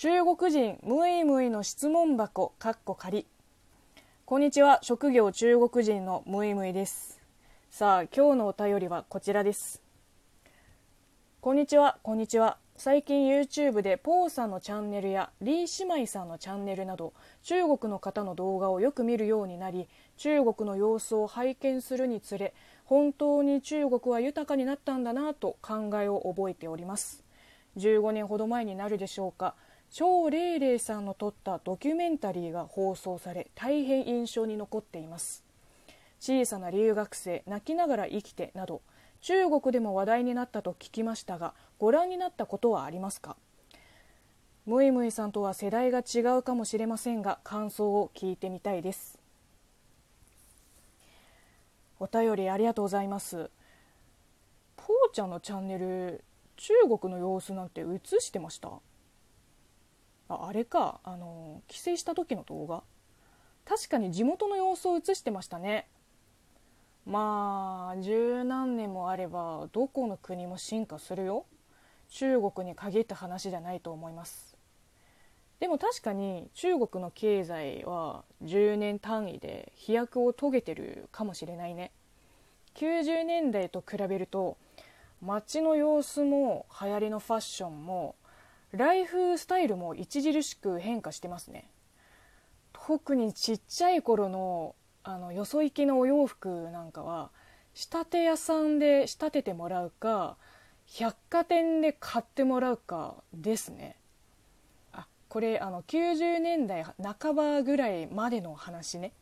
中国人ムイムイの質問箱かっこ仮。こんにちは。職業中国人のムイムイです。さあ今日のお便りはこちらです。こんにちは。こんにちは。最近 YouTube でポーさんのチャンネルやリー姉妹さんのチャンネルなど中国の方の動画をよく見るようになり中国の様子を拝見するにつれ本当に中国は豊かになったんだなと考えを覚えております。15年ほど前になるでしょうか。張玲玲さんの撮ったドキュメンタリーが放送され大変印象に残っています。小さな留学生泣きながら生きてなど中国でも話題になったと聞きましたがご覧になったことはありますか？ムイムイさんとは世代が違うかもしれませんが感想を聞いてみたいです。お便りありがとうございます。ぽーちゃんのチャンネル中国の様子なんて映してました？ああれか。あの帰省した時の動画。確かに地元の様子を映してましたね。まあ十何年もあればどこの国も進化するよ。中国に限った話じゃないと思います。でも確かに中国の経済は10年単位で飛躍を遂げてるかもしれないね。90年代と比べると街の様子も流行りのファッションもライフスタイルも著しく変化してますね。特にちっちゃい頃のあのよそ行きのお洋服なんかは仕立て屋さんで仕立ててもらうか百貨店で買ってもらうかですね。あこれあの90年代半ばぐらいまでの話ね。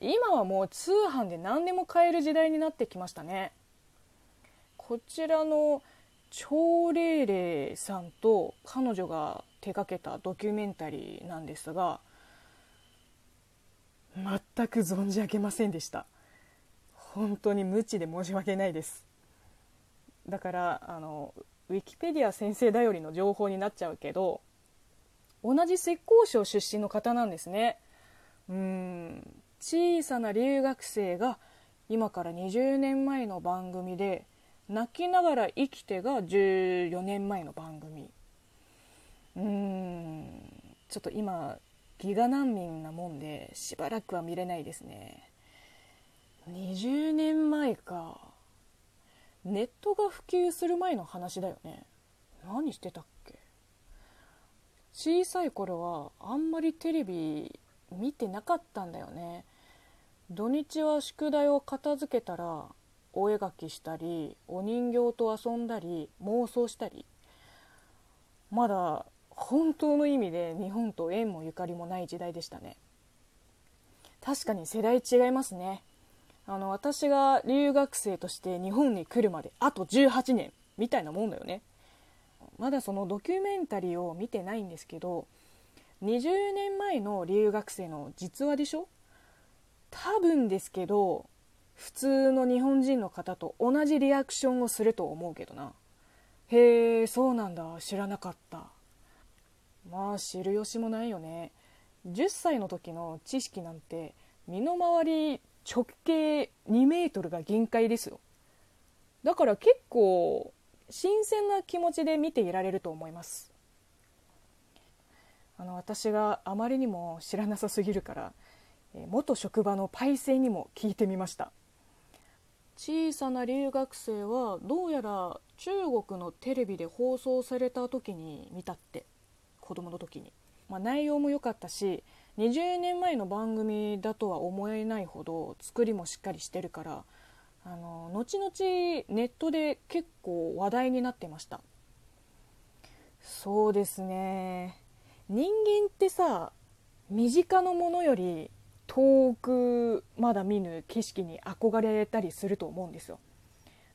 今はもう通販で何でも買える時代になってきましたね。こちらの張玲玲さんと彼女が手掛けたドキュメンタリーなんですが全く存じ上げませんでした。本当に無知で申し訳ないです。だからあのウィキペディア先生頼りの情報になっちゃうけど同じ浙江省出身の方なんですね。うん小さな留学生が今から20年前の番組で「泣きながら生きて」が14年前の番組。うん。ちょっと今ギガ難民なもんでしばらくは見れないですね。20年前か。ネットが普及する前の話だよね。何してたっけ。小さい頃はあんまりテレビ見てなかったんだよね。土日は宿題を片付けたらお絵描きしたりお人形と遊んだり妄想したり。まだ本当の意味で日本と縁もゆかりもない時代でしたね。確かに世代違いますね。あの私が留学生として日本に来るまであと18年みたいなもんだよね。まだそのドキュメンタリーを見てないんですけど20年前の留学生の実話でしょ？多分ですけど普通の日本人の方と同じリアクションをすると思うけどな。へえそうなんだ。知らなかった。まあ知る由もないよね。10歳の時の知識なんて身の回り直径2メートルが限界ですよ。だから結構新鮮な気持ちで見ていられると思います。あの私があまりにも知らなさすぎるから元職場のパイセンにも聞いてみました。小さな留学生はどうやら中国のテレビで放送された時に見たって子供の時に、まあ、内容も良かったし20年前の番組だとは思えないほど作りもしっかりしてるからあの後々ネットで結構話題になってました。そうですね。人間ってさ身近なものより遠くまだ見ぬ景色に憧れたりすると思うんですよ。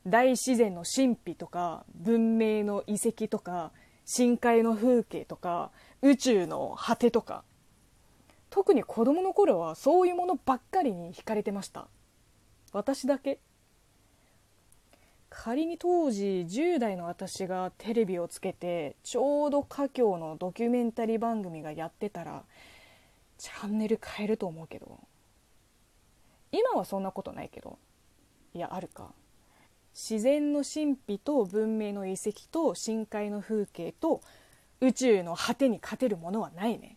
大自然の神秘とか文明の遺跡とか深海の風景とか宇宙の果てとか。特に子供の頃はそういうものばっかりに惹かれてました。私だけ。仮に当時10代の私がテレビをつけてちょうど華僑のドキュメンタリー番組がやってたらチャンネル変えると思うけど。今はそんなことないけど。いやあるか。自然の神秘と文明の遺跡と深海の風景と宇宙の果てに勝てるものはないね。